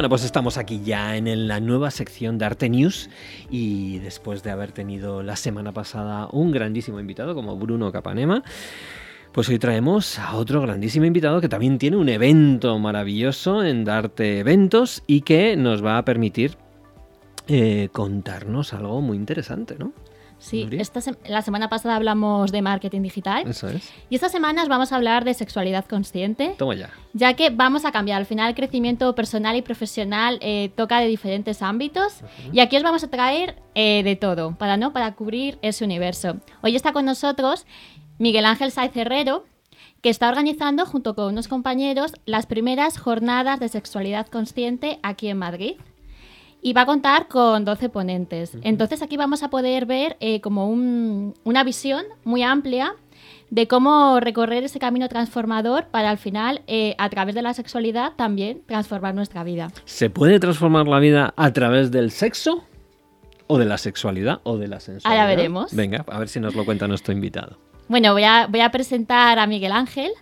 Bueno, pues estamos aquí ya en la nueva sección de Arte News y después de haber tenido la semana pasada un grandísimo invitado como Bruno Capanema, pues hoy traemos a otro grandísimo invitado que también tiene un evento maravilloso en Darte Eventos y que nos va a permitir eh, contarnos algo muy interesante, ¿no? Sí, esta la semana pasada hablamos de marketing digital. Eso es. Y estas semanas vamos a hablar de sexualidad consciente. Toma ya. Ya que vamos a cambiar. Al final, el crecimiento personal y profesional eh, toca de diferentes ámbitos. Y aquí os vamos a traer eh, de todo, para, ¿no? para cubrir ese universo. Hoy está con nosotros Miguel Ángel Saiz Herrero, que está organizando junto con unos compañeros las primeras jornadas de sexualidad consciente aquí en Madrid y va a contar con 12 ponentes. Entonces aquí vamos a poder ver eh, como una visión muy amplia de cómo recorrer ese camino transformador para al final, eh, a través de la sexualidad, también transformar nuestra vida. ¿Se puede transformar la vida a través del sexo? ¿O de la sexualidad? ¿O de la sensualidad? Ahora veremos. Venga, a ver si nos lo cuenta nuestro invitado. Bueno, voy a, voy a presentar a Miguel Ángel,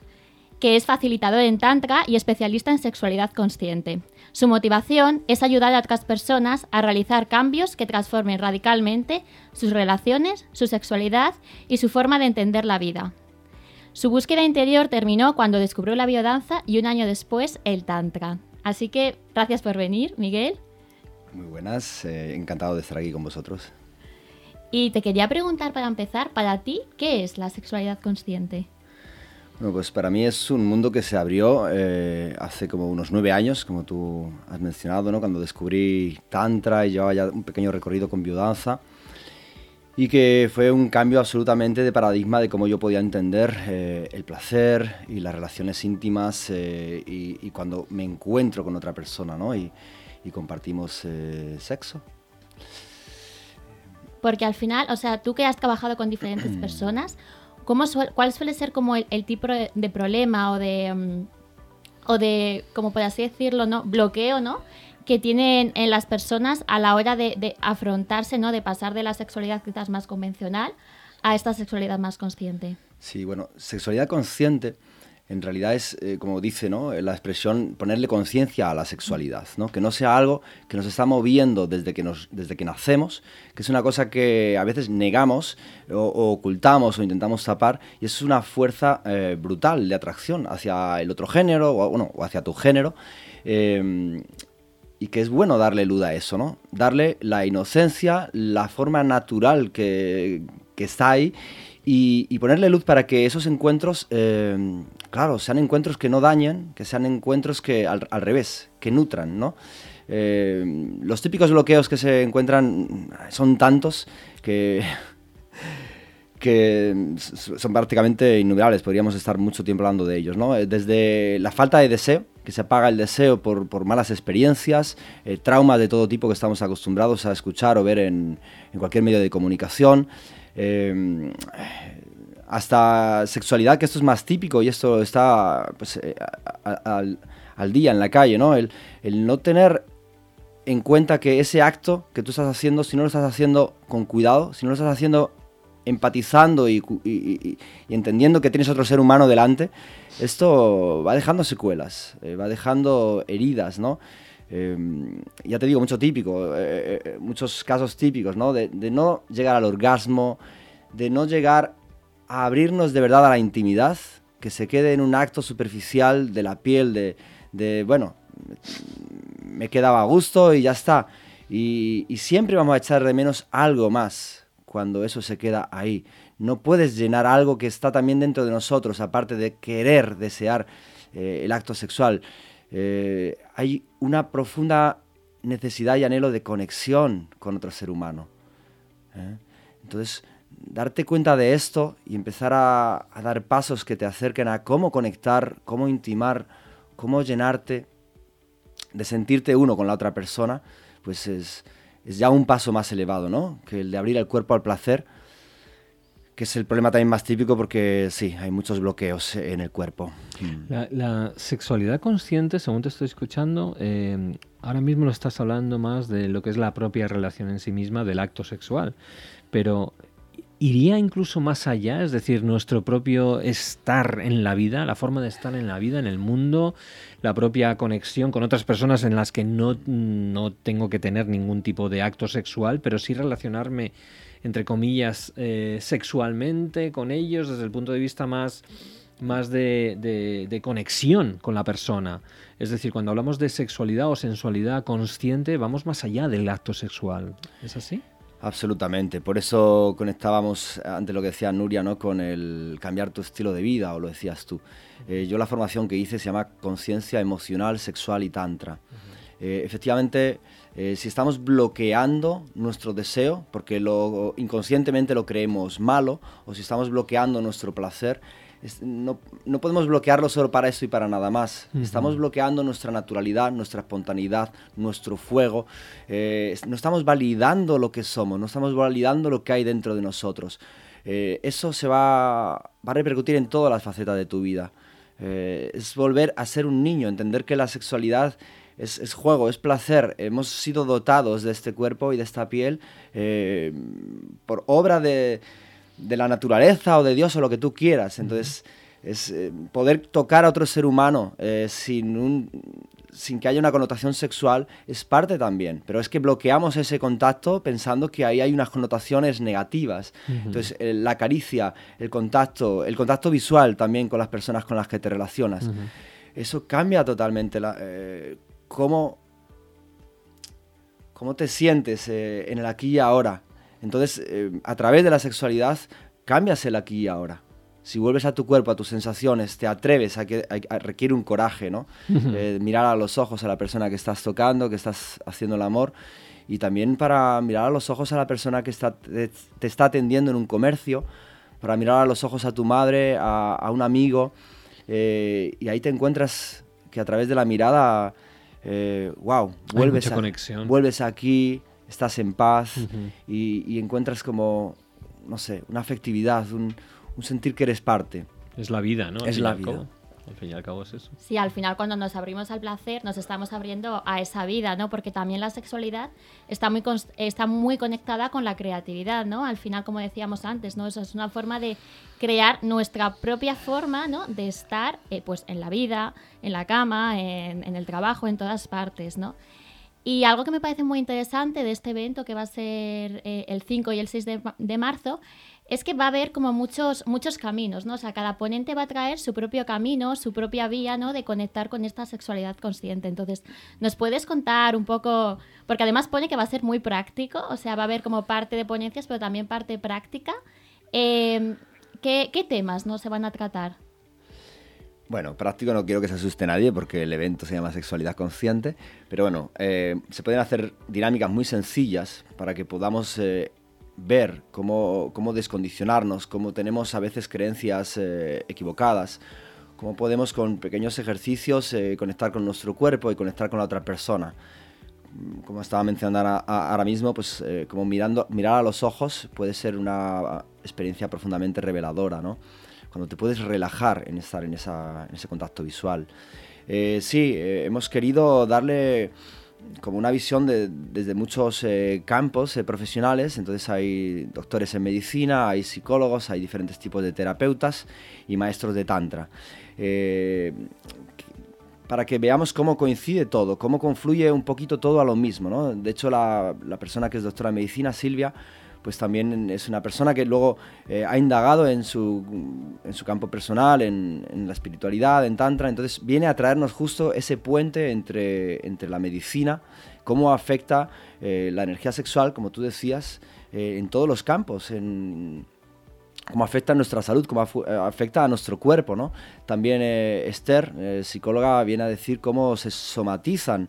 que es facilitador en Tantra y especialista en sexualidad consciente. Su motivación es ayudar a otras personas a realizar cambios que transformen radicalmente sus relaciones, su sexualidad y su forma de entender la vida. Su búsqueda interior terminó cuando descubrió la biodanza y un año después el Tantra. Así que gracias por venir, Miguel. Muy buenas, eh, encantado de estar aquí con vosotros. Y te quería preguntar para empezar, para ti, ¿qué es la sexualidad consciente? Bueno, pues para mí es un mundo que se abrió eh, hace como unos nueve años, como tú has mencionado, ¿no? cuando descubrí Tantra y llevaba ya un pequeño recorrido con biodanza y que fue un cambio absolutamente de paradigma de cómo yo podía entender eh, el placer y las relaciones íntimas eh, y, cuando me encuentro con otra persona ¿no? y, compartimos sexo. Porque al final, o sea, tú que has trabajado con diferentes personas, ¿Cuál suele ser como el, tipo de, problema o de, mm, o de, como por así decirlo, ¿no? bloqueo, ¿no? que tienen en las personas a la hora de, afrontarse, ¿no? de pasar de la sexualidad quizás más convencional a esta sexualidad más consciente. Sí, bueno, sexualidad consciente en realidad es, eh, como dice ¿no? la expresión, ponerle conciencia a la sexualidad, ¿no? que no sea algo que nos está moviendo desde que, nos, desde que nacemos, que es una cosa que a veces negamos o, ocultamos o intentamos tapar, y es una fuerza eh, brutal de atracción hacia el otro género o, bueno, o hacia tu género. Eh, y que es bueno darle luz a eso, ¿no? Darle la inocencia, la forma natural que, que está ahí y, ponerle luz para que esos encuentros, eh, claro, sean encuentros que no dañen, que sean encuentros que al, revés, que nutran, ¿no? Eh, los típicos bloqueos que se encuentran son tantos que, que son prácticamente innumerables, podríamos estar mucho tiempo hablando de ellos, ¿no? Desde la falta de deseo, que se apaga el deseo por, malas experiencias, eh, traumas de todo tipo que estamos acostumbrados a escuchar o ver en cualquier medio de comunicación, Em, hasta sexualidad, que esto es más típico y esto está pues, eh, al, día en la calle, ¿no? El, no tener en cuenta que ese acto que tú estás haciendo, si no lo estás haciendo con cuidado, si no lo estás haciendo empatizando y, entendiendo que tienes otro ser humano delante, esto va dejando secuelas, eh, va dejando heridas, ¿no? Em, ya te digo, mucho típico, eh, eh, muchos casos típicos, ¿no? De, no llegar al orgasmo, de no llegar a abrirnos de verdad a la intimidad, que se quede en un acto superficial de la piel, de, bueno, me quedaba a gusto y ya está. Y, siempre vamos a echar de menos algo más cuando eso se queda ahí. No puedes llenar algo que está también dentro de nosotros, aparte de querer, desear eh, el acto sexual. Eh, hay una profunda necesidad y anhelo de conexión con otro ser humano. ¿eh? Entonces, darte cuenta de esto y empezar a, dar pasos que te acerquen a cómo conectar, cómo intimar, cómo llenarte, de sentirte uno con la otra persona, pues es, es ya un paso más elevado, ¿no? Que el de abrir el cuerpo al placer que es el problema también más típico porque sí, hay muchos bloqueos en el cuerpo. Mm. La, sexualidad consciente, según te estoy escuchando, eh, ahora mismo lo estás hablando más de lo que es la propia relación en sí misma del acto sexual, pero iría incluso más allá, es decir, nuestro propio estar en la vida, la forma de estar en la vida, en el mundo, la propia conexión con otras personas en las que no, no tengo que tener ningún tipo de acto sexual, pero sí relacionarme, entre comillas, eh, sexualmente con ellos desde el punto de vista más más de, de, conexión con la persona. Es decir, cuando hablamos de sexualidad o sensualidad consciente, vamos más allá del acto sexual. ¿Es así? Absolutamente, por eso conectábamos ante lo que decía Nuria, ¿no? con el cambiar tu estilo de vida, o lo decías tú. Eh, yo la formación que hice se llama conciencia emocional, sexual y tantra. Eh, efectivamente, eh, si estamos bloqueando nuestro deseo, porque lo, inconscientemente lo creemos malo, o si estamos bloqueando nuestro placer, no, no, podemos bloquearlo solo para eso y para nada más. Estamos bloqueando nuestra naturalidad, nuestra espontaneidad, nuestro fuego. Eh, no estamos validando lo que somos, no estamos validando lo que hay dentro de nosotros. Eh, eso se va, va, a repercutir en todas las facetas de tu vida. Eh, es volver a ser un niño, entender que la sexualidad es, es, juego, es placer. Hemos sido dotados de este cuerpo y de esta piel por obra de de la naturaleza o de Dios o lo que tú quieras. Entonces, es eh, poder tocar a otro ser humano eh, sin, un, sin que haya una connotación sexual es parte también. Pero es que bloqueamos ese contacto pensando que ahí hay unas connotaciones negativas. Entonces, eh, la caricia, el contacto, el contacto visual también con las personas con las que te relacionas. Eso cambia totalmente la, cómo, cómo te sientes en el aquí y ahora. Entonces, eh, a través de la sexualidad, cambias el aquí y ahora. Si vuelves a tu cuerpo, a tus sensaciones, te atreves a que requiere un coraje, ¿no? Eh, mirar a los ojos a la persona que estás tocando, que estás haciendo el amor, y también para mirar a los ojos a la persona que está, te, está atendiendo en un comercio, para mirar a los ojos a tu madre, a, un amigo, eh, y ahí te encuentras que a través de la mirada, wow, vuelves, vuelves aquí, estás en paz y, encuentras como, no sé, una afectividad, un, sentir que eres parte. Es la vida, ¿no? es la vida. Al fin y al cabo es eso. Sí, al final cuando nos abrimos al placer nos estamos abriendo a esa vida, ¿no? Porque también la sexualidad está muy, está muy conectada con la creatividad, ¿no? Al final, como decíamos antes, ¿no? Eso es una forma de crear nuestra propia forma, ¿no? De estar, eh, pues, en la vida, en la cama, en, el trabajo, en todas partes, ¿no? Y algo que me parece muy interesante de este evento, que va a ser eh, el 5 y el 6 de, marzo, es que va a haber como muchos, muchos caminos, ¿no? O sea, cada ponente va a traer su propio camino, su propia vía, ¿no? De conectar con esta sexualidad consciente. Entonces, ¿nos puedes contar un poco? Porque además pone que va a ser muy práctico, o sea, va a haber como parte de ponencias, pero también parte práctica. Em, ¿qué, ¿Qué temas no se van a tratar? Bueno, práctico no quiero que se asuste nadie porque el evento se llama Sexualidad Consciente, pero bueno, eh, se pueden hacer dinámicas muy sencillas para que podamos eh, ver cómo, cómo, descondicionarnos, cómo tenemos a veces creencias eh, equivocadas, cómo podemos con pequeños ejercicios conectar con nuestro cuerpo y conectar con la otra persona. Como estaba mencionando ahora mismo, pues como mirando, mirar a los ojos puede ser una experiencia profundamente reveladora, ¿no? cuando te puedes relajar en estar en, ese contacto visual. Eh, sí, eh, hemos querido darle como una visión desde muchos eh, campos profesionales, entonces hay doctores en medicina, hay psicólogos, hay diferentes tipos de terapeutas y maestros de tantra. para que veamos cómo coincide todo, cómo confluye un poquito todo a lo mismo. De hecho, la, la persona que es doctora en medicina, Silvia, pues también es una persona que luego eh, ha indagado en su, en su campo personal, en, la espiritualidad, en Tantra, entonces viene a traernos justo ese puente entre, entre la medicina, cómo afecta eh, la energía sexual, como tú decías, eh, en todos los campos, cómo afecta a nuestra salud, cómo eh, afecta a nuestro cuerpo, ¿no? También eh, Esther, eh, psicóloga, viene a decir cómo se somatizan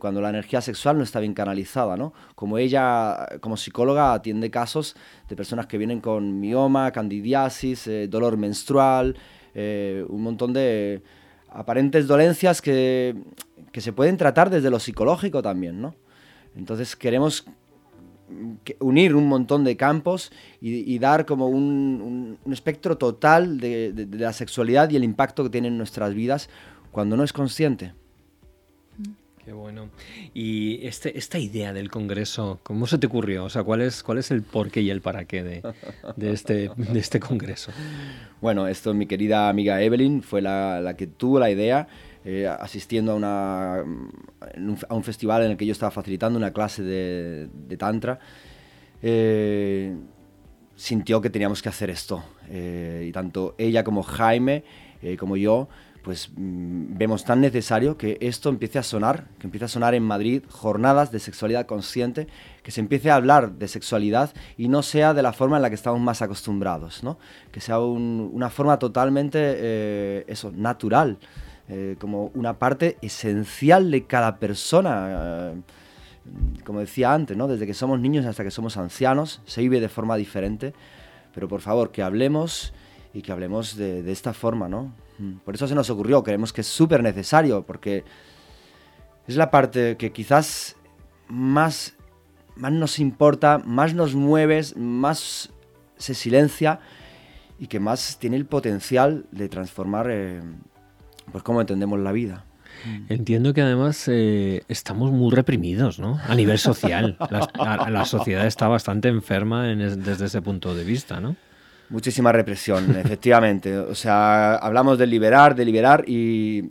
cuando la energía sexual no está bien canalizada, ¿no? Como ella, como psicóloga, atiende casos de personas que vienen con mioma, candidiasis, dolor menstrual, un montón de aparentes dolencias que, que se pueden tratar desde lo psicológico también, ¿no? Entonces queremos unir un montón de campos y, dar como un, espectro total de, la sexualidad y el impacto que tiene en nuestras vidas cuando no es consciente. Qué bueno. Y este, esta idea del Congreso, ¿cómo se te ocurrió? O sea, ¿cuál es, cuál es el porqué y el para qué de, de, este, de este Congreso? Bueno, esto mi querida amiga Evelyn fue la, la que tuvo la idea. Eh, asistiendo a, una, a un festival en el que yo estaba facilitando una clase de, Tantra, eh, sintió que teníamos que hacer esto. Eh, y tanto ella como Jaime, como yo, pues mm, vemos tan necesario que esto empiece a sonar, que empiece a sonar en Madrid jornadas de sexualidad consciente, que se empiece a hablar de sexualidad y no sea de la forma en la que estamos más acostumbrados, ¿no? que sea una forma totalmente eh, eso, natural, eh, como una parte esencial de cada persona. Eh, como decía antes, ¿no? desde que somos niños hasta que somos ancianos, se vive de forma diferente, pero por favor, que hablemos y que hablemos de, esta forma, ¿no? Mm. Por eso se nos ocurrió, creemos que es súper necesario, porque es la parte que quizás más, más nos importa, más nos mueves, más se silencia y que más tiene el potencial de transformar eh, pues cómo entendemos la vida. Entiendo que además eh, estamos muy reprimidos, ¿no? A nivel social. La, la, sociedad está bastante enferma desde ese punto de vista, ¿no? Muchísima represión, efectivamente. O sea, hablamos de liberar, de liberar y,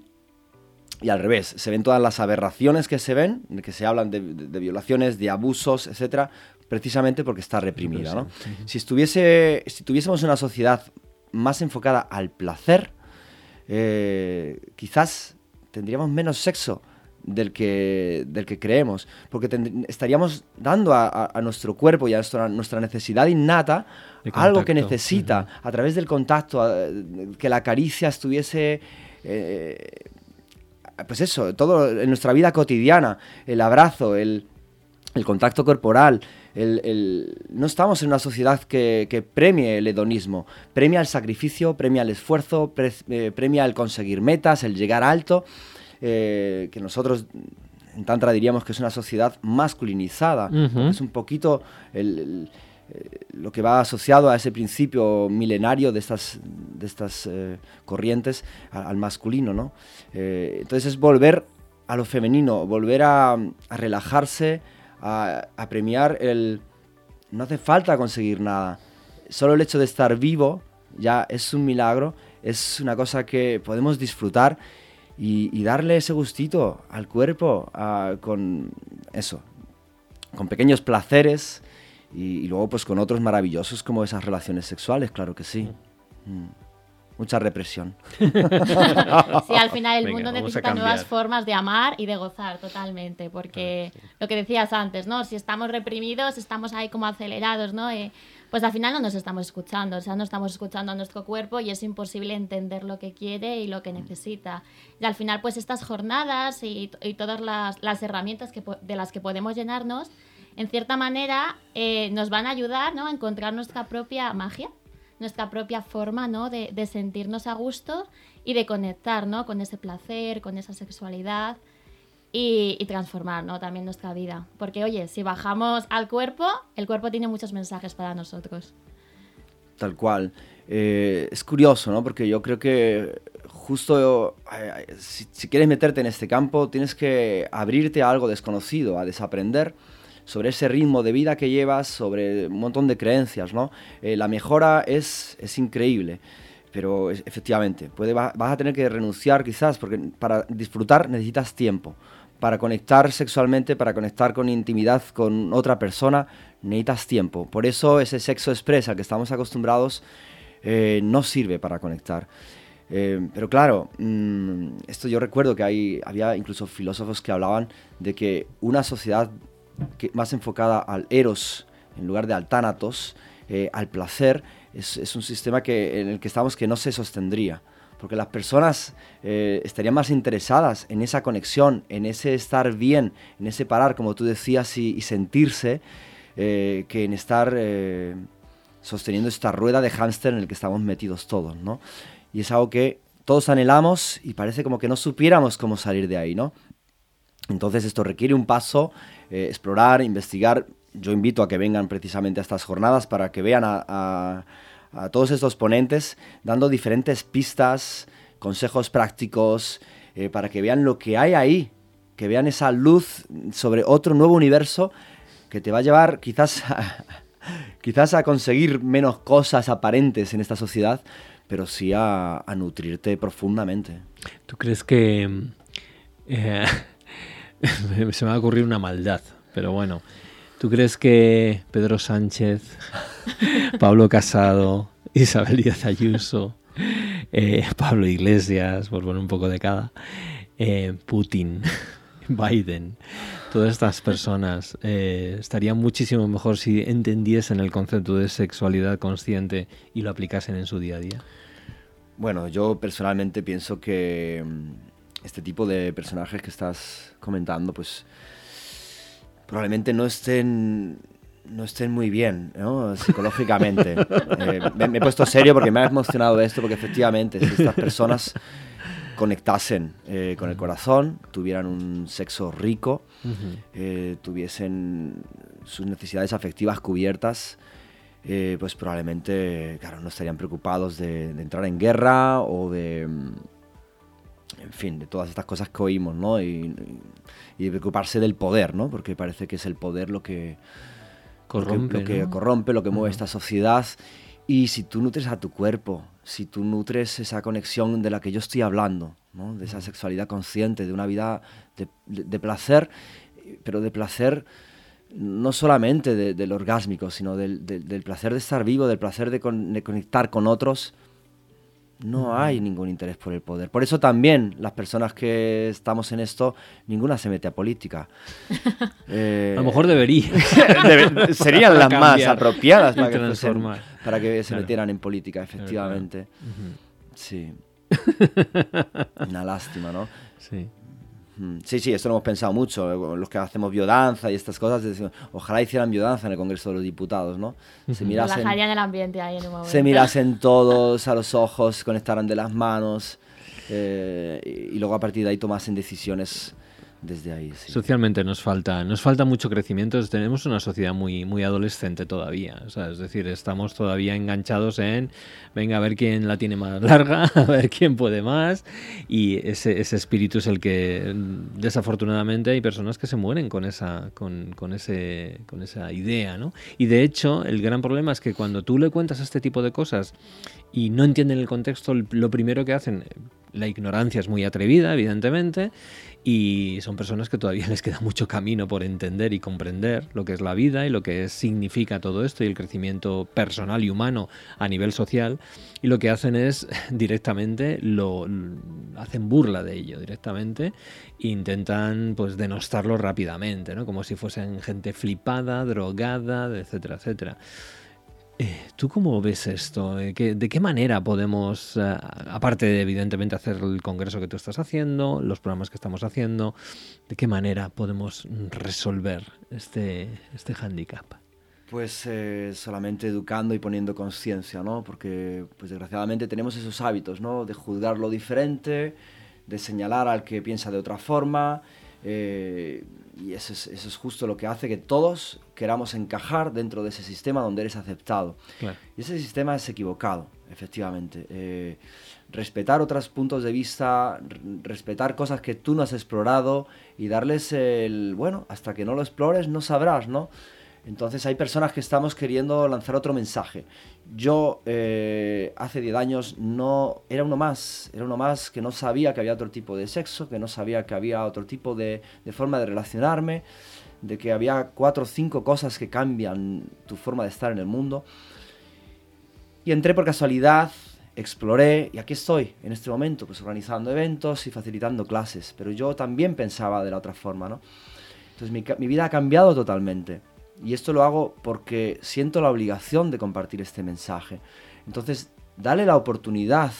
y al revés. Se ven todas las aberraciones que se ven, de que se hablan de, violaciones, de abusos, etcétera, precisamente porque está reprimida. ¿no? Si, estuviese, si tuviésemos una sociedad más enfocada al placer, eh, quizás tendríamos menos sexo del que, del que creemos, porque estaríamos dando a, nuestro cuerpo y a nuestra, necesidad innata algo que necesita a través del contacto, que la caricia estuviese... Eh, pues eso, todo en nuestra vida cotidiana, el abrazo, el, contacto corporal, no estamos en una sociedad que, premie el hedonismo, premia el sacrificio, premia el esfuerzo, eh, premia el conseguir metas, el llegar alto. Eh, que nosotros en Tantra diríamos que es una sociedad masculinizada. Es un poquito eh, lo que va asociado a ese principio milenario de estas, de estas eh, corrientes al, masculino. ¿no? entonces es volver a lo femenino, volver a, relajarse, a, a, premiar el... No hace falta conseguir nada. Solo el hecho de estar vivo ya es un milagro, es una cosa que podemos disfrutar y, darle ese gustito al cuerpo con eso, con pequeños placeres y, luego pues con otros maravillosos como esas relaciones sexuales, claro que sí. Mm. Mucha represión. sí, al final el mundo necesita nuevas formas de amar y de gozar totalmente, porque lo que decías antes, ¿no? Si estamos reprimidos, estamos ahí como acelerados, ¿no? Eh, pues al final no nos estamos escuchando, o sea, no estamos escuchando a nuestro cuerpo y es imposible entender lo que quiere y lo que necesita. Y al final, pues estas jornadas y, todas las, herramientas que, de las que podemos llenarnos, en cierta manera, eh, nos van a ayudar ¿no? a encontrar nuestra propia magia, nuestra propia forma ¿no? de, de sentirnos a gusto y de conectar ¿no? con ese placer, con esa sexualidad y, transformar ¿no? también nuestra vida. Porque, oye, si bajamos al cuerpo, el cuerpo tiene muchos mensajes para nosotros. Tal cual. Eh, es curioso, ¿no? Porque yo creo que justo si, quieres meterte en este campo, tienes que abrirte a algo desconocido, a desaprender sobre ese ritmo de vida que llevas, sobre un montón de creencias, ¿no? Eh, la mejora es, es increíble pero efectivamente, puede, vas a tener que renunciar quizás, porque para disfrutar necesitas tiempo para conectar sexualmente, para conectar con intimidad con otra persona, necesitas tiempo. Por eso ese sexo express al que estamos acostumbrados eh, no sirve para conectar. Eh, pero claro, mm, esto yo recuerdo que hay, había incluso filósofos que hablaban de que una sociedad que, más enfocada al eros en lugar de al tánatos, eh, al placer, es, un sistema que, en el que estamos que no se sostendría porque las personas eh, estarían más interesadas en esa conexión, en ese estar bien, en ese parar, como tú decías, y, sentirse, eh, que en estar eh, sosteniendo esta rueda de hámster en el que estamos metidos todos, ¿no? Y es algo que todos anhelamos y parece como que no supiéramos cómo salir de ahí, ¿no? Entonces esto requiere un paso, explorar, investigar. Yo invito a que vengan precisamente a estas jornadas para que vean a a todos estos ponentes dando diferentes pistas, consejos prácticos, eh, para que vean lo que hay ahí, que vean esa luz sobre otro nuevo universo que te va a llevar quizás a, quizás a conseguir menos cosas aparentes en esta sociedad, pero sí a, nutrirte profundamente. ¿Tú crees que... Eh, se me va a ocurrir una maldad, pero bueno. ¿Tú crees que Pedro Sánchez, Pablo Casado, Isabel Díaz Ayuso, eh, Pablo Iglesias, por poner un poco de cada, eh, Putin, Biden, todas estas personas eh, estarían muchísimo mejor si entendiesen el concepto de sexualidad consciente y lo aplicasen en su día a día? Bueno, yo personalmente pienso que mm, este tipo de personajes que estás comentando, pues probablemente no estén no estén muy bien ¿no? psicológicamente. Eh, me, he puesto serio porque me ha emocionado esto, porque efectivamente, si estas personas conectasen eh, con el corazón, tuvieran un sexo rico, eh, tuviesen sus necesidades afectivas cubiertas, pues probablemente, claro, no estarían preocupados de, entrar en guerra o de, en fin, de todas estas cosas que oímos, ¿no? Y, y de preocuparse del poder, ¿no? Porque parece que es el poder lo que corrompe, lo que, corrompe, lo que mueve esta sociedad. Y si tú nutres a tu cuerpo, si tú nutres esa conexión de la que yo estoy hablando, ¿no? de esa sexualidad consciente, de una vida de, placer, pero de placer no solamente del orgásmico, sino del, placer de estar vivo, del placer de conectar con otros, no hay ningún interés por el poder. Por eso también las personas que estamos en esto, ninguna se mete a política. Eh, a lo mejor debería. serían las más apropiadas para que, para que se metieran en política, efectivamente. Sí. Una lástima, ¿no? Sí. Sí, sí, esto lo hemos pensado mucho. Eh, los que hacemos biodanza y estas cosas, ojalá hicieran biodanza en el Congreso de los Diputados, ¿no? Se mirasen, el ambiente ahí en un momento. Se mirasen todos a los ojos, conectaran de las manos eh, y luego a partir de ahí tomasen decisiones desde ahí. Socialmente nos falta, nos falta mucho crecimiento. Tenemos una sociedad muy, muy adolescente todavía. es decir, estamos todavía enganchados en venga a ver quién la tiene más larga, a ver quién puede más. Y ese, ese espíritu es el que desafortunadamente hay personas que se mueren con esa, con, con, ese, con esa idea. ¿no? Y de hecho, el gran problema es que cuando tú le cuentas este tipo de cosas y no entienden el contexto, lo primero que hacen, la ignorancia es muy atrevida, evidentemente, y son personas que todavía les queda mucho camino por entender y comprender lo que es la vida y lo que significa todo esto y el crecimiento personal y humano a nivel social. Y lo que hacen es directamente lo hacen burla de ello directamente intentan pues denostarlo rápidamente, ¿no? Como si fuesen gente flipada, drogada, etcétera, etcétera. Eh, ¿Tú cómo ves esto? ¿De qué manera podemos, eh, aparte de evidentemente hacer el congreso que tú estás haciendo, los programas que estamos haciendo, de qué manera podemos resolver este, este hándicap? Pues eh, solamente educando y poniendo conciencia, ¿no? Porque, pues desgraciadamente tenemos esos hábitos, ¿no? De juzgar lo diferente, de señalar al que piensa de otra forma, eh, y eso es, eso es, justo lo que hace que todos queramos encajar dentro de ese sistema donde eres aceptado. Y ese sistema es equivocado, efectivamente. Eh, respetar otros puntos de vista, respetar cosas que tú no has explorado y darles el, bueno, hasta que no lo explores no sabrás, ¿no? Entonces hay personas que estamos queriendo lanzar otro mensaje. Yo eh, hace 10 años no era uno más, era uno más que no sabía que había otro tipo de sexo, que no sabía que había otro tipo de, forma de relacionarme, de que había cuatro o cinco cosas que cambian tu forma de estar en el mundo. Y entré por casualidad, exploré y aquí estoy en este momento, pues organizando eventos y facilitando clases. Pero yo también pensaba de la otra forma, ¿no? Entonces mi, mi vida ha cambiado totalmente. Y esto lo hago porque siento la obligación de compartir este mensaje. Entonces, dale la oportunidad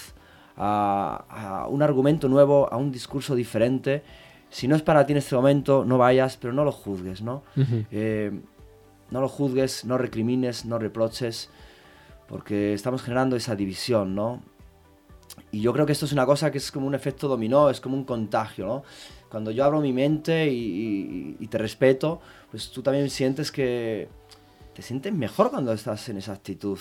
a, un argumento nuevo, a un discurso diferente. Si no es para ti en este momento, no vayas, pero no lo juzgues, ¿no? Eh, no lo juzgues, no recrimines, no reproches, porque estamos generando esa división, ¿no? Y yo creo que esto es una cosa que es como un efecto dominó, es como un contagio, ¿no? Cuando yo abro mi mente y, te respeto, pues tú también sientes que te sientes mejor cuando estás en esa actitud.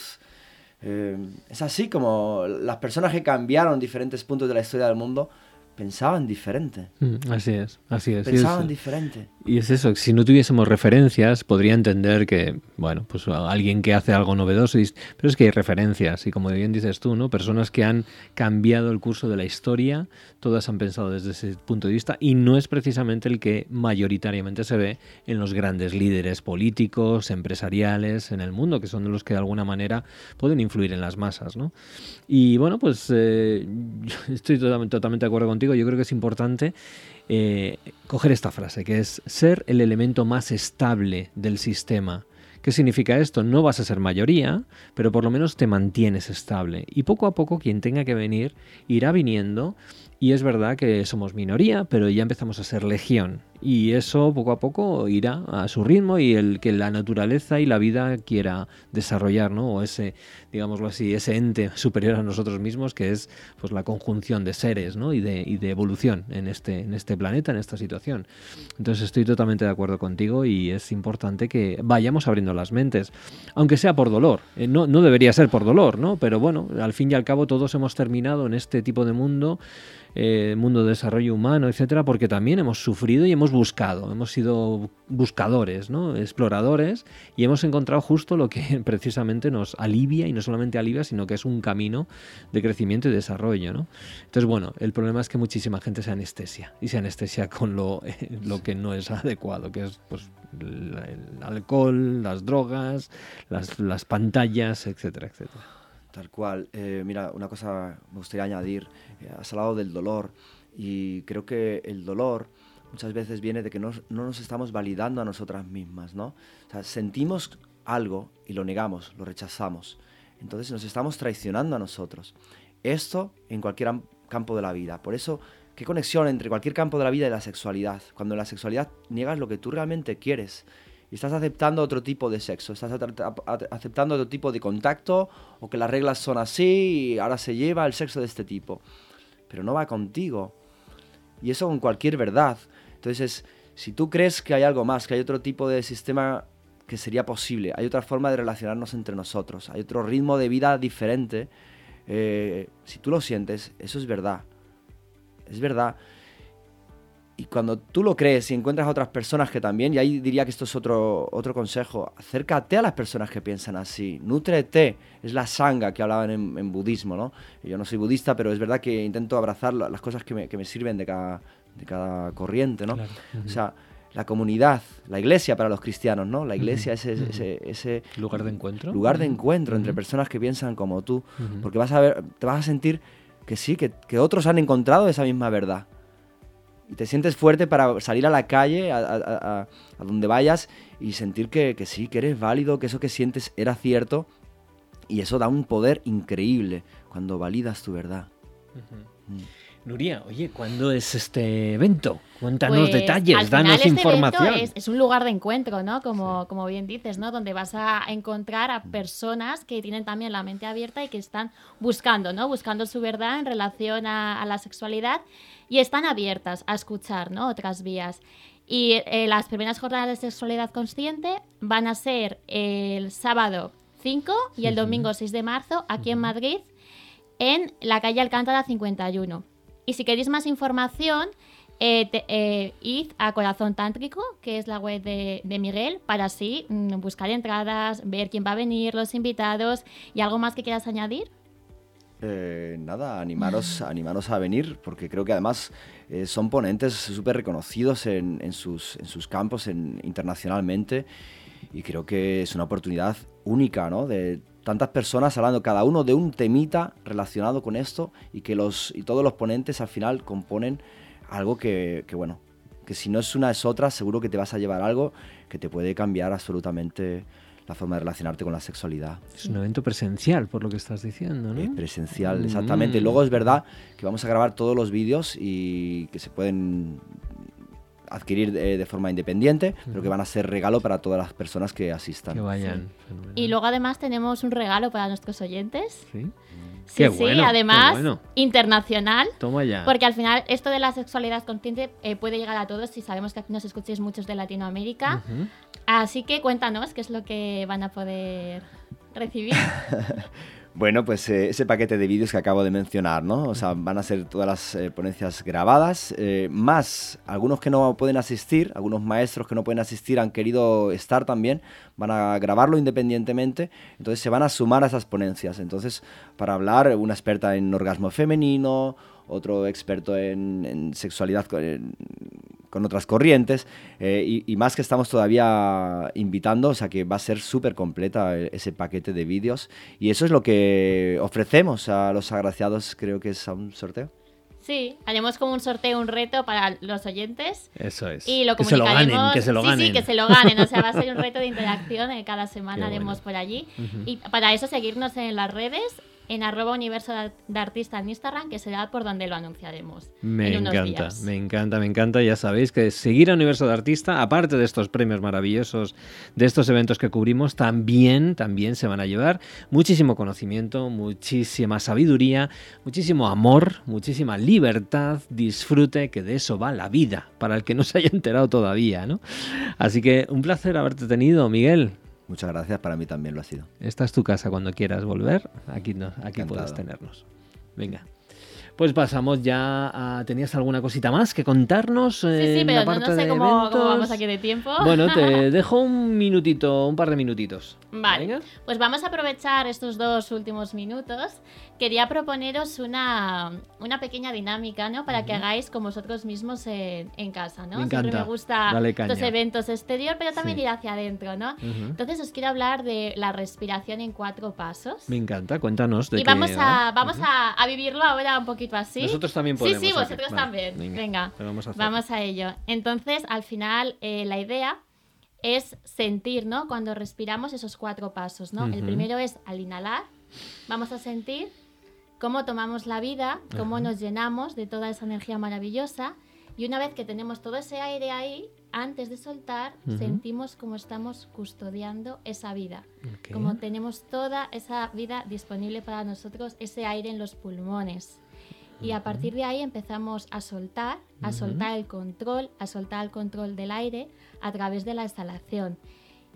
Eh, es así como las personas que cambiaron diferentes puntos de la historia del mundo pensaban diferente. Mm, así es, así es. Pensaban es, diferente. Y es eso, si no tuviésemos referencias, podría entender que, bueno, pues alguien que hace algo novedoso, pero es que hay referencias, y como bien dices tú, ¿no? Personas que han cambiado el curso de la historia, todas han pensado desde ese punto de vista, y no es precisamente el que mayoritariamente se ve en los grandes líderes políticos, empresariales en el mundo, que son los que de alguna manera pueden influir en las masas, ¿no? Y bueno, pues eh, estoy totalmente, totalmente de acuerdo contigo, yo creo que es importante eh, coger esta frase, que es ser el elemento más estable del sistema. ¿Qué significa esto? No vas a ser mayoría, pero por lo menos te mantienes estable. Y poco a poco quien tenga que venir irá viniendo y es verdad que somos minoría, pero ya empezamos a ser legión. Y eso poco a poco irá a su ritmo y el que la naturaleza y la vida quiera desarrollar, ¿no? O ese, digámoslo así, ese ente superior a nosotros mismos que es pues la conjunción de seres, ¿no? Y de, y de evolución en este, en este planeta, en esta situación. Entonces estoy totalmente de acuerdo contigo y es importante que vayamos abriendo las mentes, aunque sea por dolor. Eh, no, no debería ser por dolor, ¿no? Pero bueno, al fin y al cabo todos hemos terminado en este tipo de mundo eh, mundo de desarrollo humano, etcétera, porque también hemos sufrido y hemos buscado, hemos sido buscadores, exploradores, y hemos encontrado justo lo que precisamente nos alivia, y no solamente alivia, sino que es un camino de crecimiento y desarrollo. Entonces, bueno, el problema es que muchísima gente se anestesia, y se anestesia con lo, lo que no es adecuado, que es pues, el, alcohol, las drogas, las, las pantallas, etcétera, etcétera. Tal cual. Eh, mira, una cosa me gustaría añadir. Eh, has hablado del dolor y creo que el dolor muchas veces viene de que no, no nos estamos validando a nosotras mismas, ¿no? Sentimos algo y lo negamos, lo rechazamos. Entonces nos estamos traicionando a nosotros. Esto en cualquier campo de la vida. Por eso, ¿qué conexión entre cualquier campo de la vida y la sexualidad? Cuando en la sexualidad niegas lo que tú realmente quieres y estás aceptando otro tipo de sexo, estás aceptando otro tipo de contacto o que las reglas son así y ahora se lleva el sexo de este tipo. Pero no va contigo. Y eso con cualquier verdad. Entonces, si tú crees que hay algo más, que hay otro tipo de sistema que sería posible, hay otra forma de relacionarnos entre nosotros, hay otro ritmo de vida diferente, eh, si tú lo sientes, eso es verdad. Es verdad. Y cuando tú lo crees y encuentras a otras personas que también, y ahí diría que esto es otro, otro consejo, acércate a las personas que piensan así, nútrete, es la sanga que hablaban en, budismo, ¿no? Yo no soy budista, pero es verdad que intento abrazar las cosas que me, que me sirven de cada, de cada corriente, ¿no? O sea, la comunidad, la iglesia para los cristianos, ¿no? La iglesia es ese, ese, lugar de encuentro. Lugar de encuentro entre personas que piensan como tú, porque vas a ver, te vas a sentir que sí, que, que otros han encontrado esa misma verdad y te sientes fuerte para salir a la calle, a, donde vayas y sentir que, sí, que eres válido, que eso que sientes era cierto. Y eso da un poder increíble cuando validas tu verdad. Mm. Nuria, oye, ¿cuándo es este evento? Cuéntanos pues, detalles, danos este información. Es, un lugar de encuentro, ¿no? Como, como bien dices, ¿no? Donde vas a encontrar a personas que tienen también la mente abierta y que están buscando, ¿no? Buscando su verdad en relación a, la sexualidad y están abiertas a escuchar, ¿no? Otras vías. Y eh, las primeras jornadas de sexualidad consciente van a ser el sábado 5 y el domingo 6 de marzo aquí en Madrid, en la calle Alcántara 51. Y si queréis más información, eh, eh, id a Corazón Tántrico, que es la web de, Miguel, para así mm, buscar entradas, ver quién va a venir, los invitados y algo más que quieras añadir. Eh, nada, animaros, animaros a venir, porque creo que además son ponentes súper reconocidos en, sus, en sus campos internacionalmente y creo que es una oportunidad única, ¿no? De tantas personas hablando cada uno de un temita relacionado con esto y que los y todos los ponentes al final componen algo que, bueno, que si no es una es otra, seguro que te vas a llevar algo que te puede cambiar absolutamente la forma de relacionarte con la sexualidad. Es un evento presencial, por lo que estás diciendo, ¿no? presencial, exactamente. Mm. Luego es verdad que vamos a grabar todos los vídeos y que se pueden adquirir de, forma independiente, pero que van a ser regalo para todas las personas que asistan. Que vayan. Y luego además tenemos un regalo para nuestros oyentes. Sí. Sí, sí, además internacional. Toma ya. Porque al final esto de la sexualidad consciente eh, puede llegar a todos y sabemos que aquí nos escuchéis muchos de Latinoamérica. Así que cuéntanos qué es lo que van a poder recibir. Bueno, pues eh, ese paquete de vídeos que acabo de mencionar, ¿no? O sea, van a ser todas las eh, ponencias grabadas, eh, más algunos que no pueden asistir, algunos maestros que no pueden asistir han querido estar también, van a grabarlo independientemente, entonces se van a sumar a esas ponencias. Entonces, para hablar, una experta en orgasmo femenino, otro experto en, sexualidad con, otras corrientes, eh, y, más que estamos todavía invitando, o sea que va a ser súper completa ese paquete de vídeos, y eso es lo que ofrecemos a los agraciados, creo que es a un sorteo. Sí, haremos como un sorteo, un reto para los oyentes. Eso es. Y lo que se lo ganen, que se lo ganen. Sí, sí, que se lo ganen. O sea, va a ser un reto de interacción. Eh, cada semana haremos por allí. Y para eso seguirnos en las redes en arroba universo de artista en Instagram, que será por donde lo anunciaremos. Me encanta, me encanta, me encanta. Ya sabéis que seguir a Universo de Artista, aparte de estos premios maravillosos, de estos eventos que cubrimos, también, también se van a llevar muchísimo conocimiento, muchísima sabiduría, muchísimo amor, muchísima libertad, disfrute, que de eso va la vida, para el que no se haya enterado todavía, ¿no? Así que un placer haberte tenido, Miguel. Muchas gracias, para mí también lo ha sido. Esta es tu casa cuando quieras volver, aquí, no, aquí puedes tenernos. Venga. Pues pasamos ya a... ¿Tenías alguna cosita más que contarnos? Sí, sí, pero no, sé cómo, vamos aquí de tiempo. Bueno, te dejo un minutito, un par de minutitos. Vale, pues vamos a aprovechar estos dos últimos minutos. Quería proponeros una, una pequeña dinámica, ¿no? Para que hagáis con vosotros mismos en, casa, ¿no? Me Siempre me gusta los eventos exterior, pero también ir hacia adentro, ¿no? Entonces os quiero hablar de la respiración en cuatro pasos. Me encanta, cuéntanos. De y vamos, a, vamos a, a vivirlo ahora un poquito así. Nosotros también podemos. Sí, sí, vosotros también. Venga, vamos, a ello. Entonces, al final, eh, la idea es sentir, ¿no? Cuando respiramos esos cuatro pasos, ¿no? El primero es al inhalar, vamos a sentir cómo tomamos la vida, cómo nos llenamos de toda esa energía maravillosa. Y una vez que tenemos todo ese aire ahí, antes de soltar, sentimos como estamos custodiando esa vida. Como tenemos toda esa vida disponible para nosotros, ese aire en los pulmones. Y a partir de ahí empezamos a soltar, a soltar el control, a soltar el control del aire a través de la exhalación.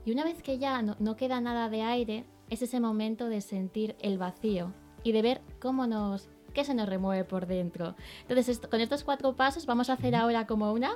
Y una vez que ya no, no queda nada de aire, es ese momento de sentir el vacío y de ver cómo nos que se nos remueve por dentro. Entonces, con estos cuatro pasos vamos a hacer ahora como una.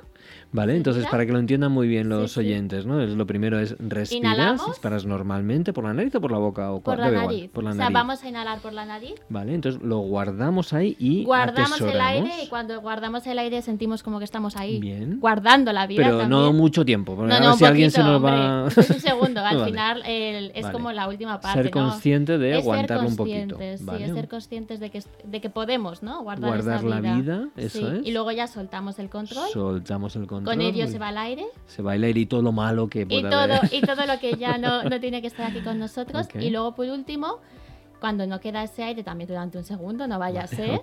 Vale, entonces para que lo entiendan muy bien los oyentes, ¿no? Lo primero es respiras, disparas normalmente por la nariz o por la boca o por la nariz. por la nariz. O sea, vamos a inhalar por la nariz. Vale, entonces lo guardamos ahí y guardamos el aire y cuando guardamos el aire sentimos como que estamos ahí bien. guardando la vida. Pero no mucho tiempo, porque no, si alguien se nos va. es un segundo, al final es como la última parte. Ser consciente de aguantarlo un poquito. Sí, es ser conscientes de que, de que podemos, ¿no? Guardar, esa vida. la vida, eso es. Y luego ya soltamos el control. Soltamos el control. Con ello se va al aire. Se va al aire y todo lo malo que pueda y todo, Y todo lo que ya no, no tiene que estar aquí con nosotros. Y luego, por último, cuando no queda ese aire, también durante un segundo, no vaya a ser,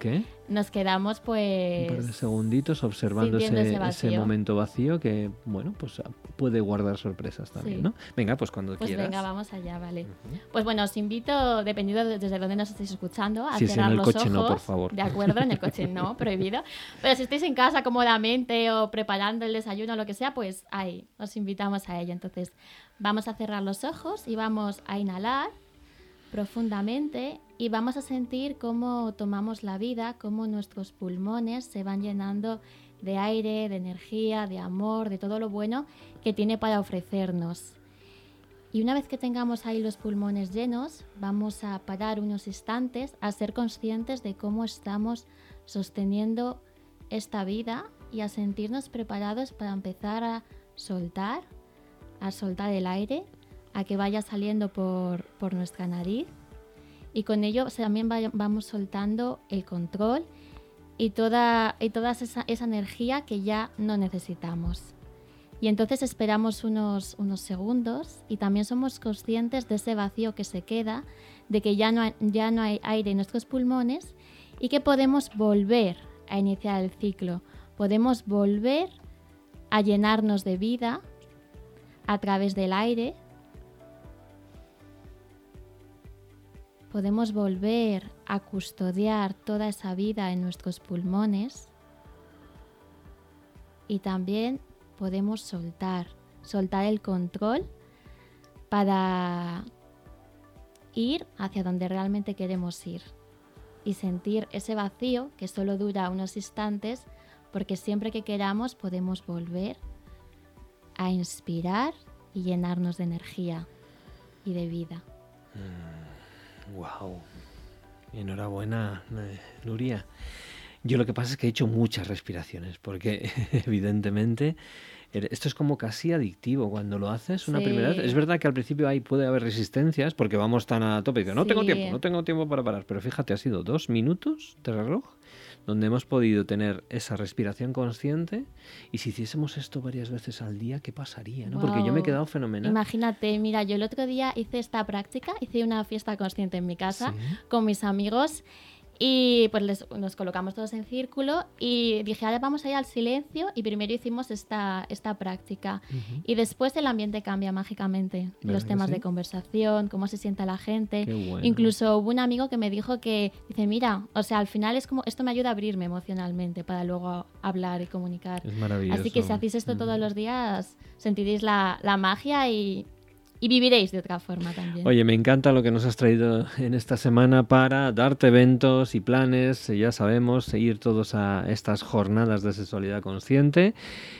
nos quedamos pues... Un par de segunditos observando ese, momento vacío que, bueno, pues puede guardar sorpresas también, ¿no? Venga, pues cuando pues quieras. venga, vamos allá, vale. Pues bueno, os invito, dependiendo desde dónde nos estéis escuchando, a cerrar en el los coche ojos. no, por favor. De acuerdo, en el coche no, prohibido. Pero si estáis en casa cómodamente o preparando el desayuno o lo que sea, pues ahí, os invitamos a ello. Entonces, vamos a cerrar los ojos y vamos a inhalar profundamente y vamos a sentir cómo tomamos la vida, cómo nuestros pulmones se van llenando de aire, de energía, de amor, de todo lo bueno que tiene para ofrecernos. Y una vez que tengamos ahí los pulmones llenos, vamos a parar unos instantes a ser conscientes de cómo estamos sosteniendo esta vida y a sentirnos preparados para empezar a soltar, a soltar el aire a que vaya saliendo por, nuestra nariz y con ello también vamos soltando el control y toda, y toda esa, energía que ya no necesitamos. Y entonces esperamos unos, unos segundos y también somos conscientes de ese vacío que se queda, de que ya no, ya no hay aire en nuestros pulmones y que podemos volver a iniciar el ciclo. Podemos volver a llenarnos de vida a través del aire podemos volver a custodiar toda esa vida en nuestros pulmones y también podemos soltar, soltar el control para ir hacia donde realmente queremos ir y sentir ese vacío que solo dura unos instantes porque siempre que queramos podemos volver a inspirar y llenarnos de energía y de vida. Wow. Enhorabuena, eh, Nuria. Yo lo que pasa es que he hecho muchas respiraciones, porque evidentemente esto es como casi adictivo cuando lo haces una primera vez. Es verdad que al principio ahí puede haber resistencias porque vamos tan a tope que no tengo tiempo, no tengo tiempo para parar. Pero fíjate, ha sido dos minutos de reloj donde hemos podido tener esa respiración consciente y si hiciésemos esto varias veces al día, ¿qué pasaría? ¿no? Porque yo me he quedado fenomenal. Imagínate, mira, yo el otro día hice esta práctica, hice una fiesta consciente en mi casa con mis amigos y pues nos colocamos todos en círculo y dije, ahora vamos a ir al silencio y primero hicimos esta, esta práctica. Y después el ambiente cambia mágicamente. Los temas de conversación, cómo se sienta la gente. Incluso hubo un amigo que me dijo que, dice, mira, o sea, al final es como, esto me ayuda a abrirme emocionalmente para luego hablar y comunicar. Es maravilloso. Así que si hacéis esto todos los días, sentiréis la, la magia y y viviréis de otra forma también. Oye, me encanta lo que nos has traído en esta semana para darte eventos y planes. Ya sabemos, seguir todos a estas jornadas de sexualidad consciente,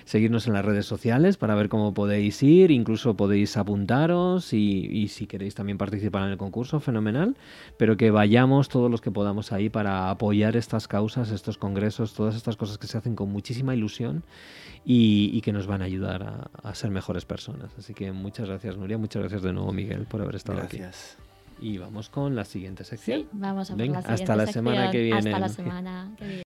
seguirnos en las redes sociales para ver cómo podéis ir, incluso podéis apuntaros y, y si queréis también participar en el concurso, fenomenal. Pero que vayamos todos los que podamos ahí para apoyar estas causas, estos congresos, todas estas cosas que se hacen con muchísima ilusión y, que nos van a ayudar a, ser mejores personas. Así que muchas gracias, Nuria. Muchas gracias de nuevo, Miguel, por haber estado aquí. Gracias. Y vamos con la siguiente sección. vamos a Venga, hasta la semana que viene. Hasta la semana que viene.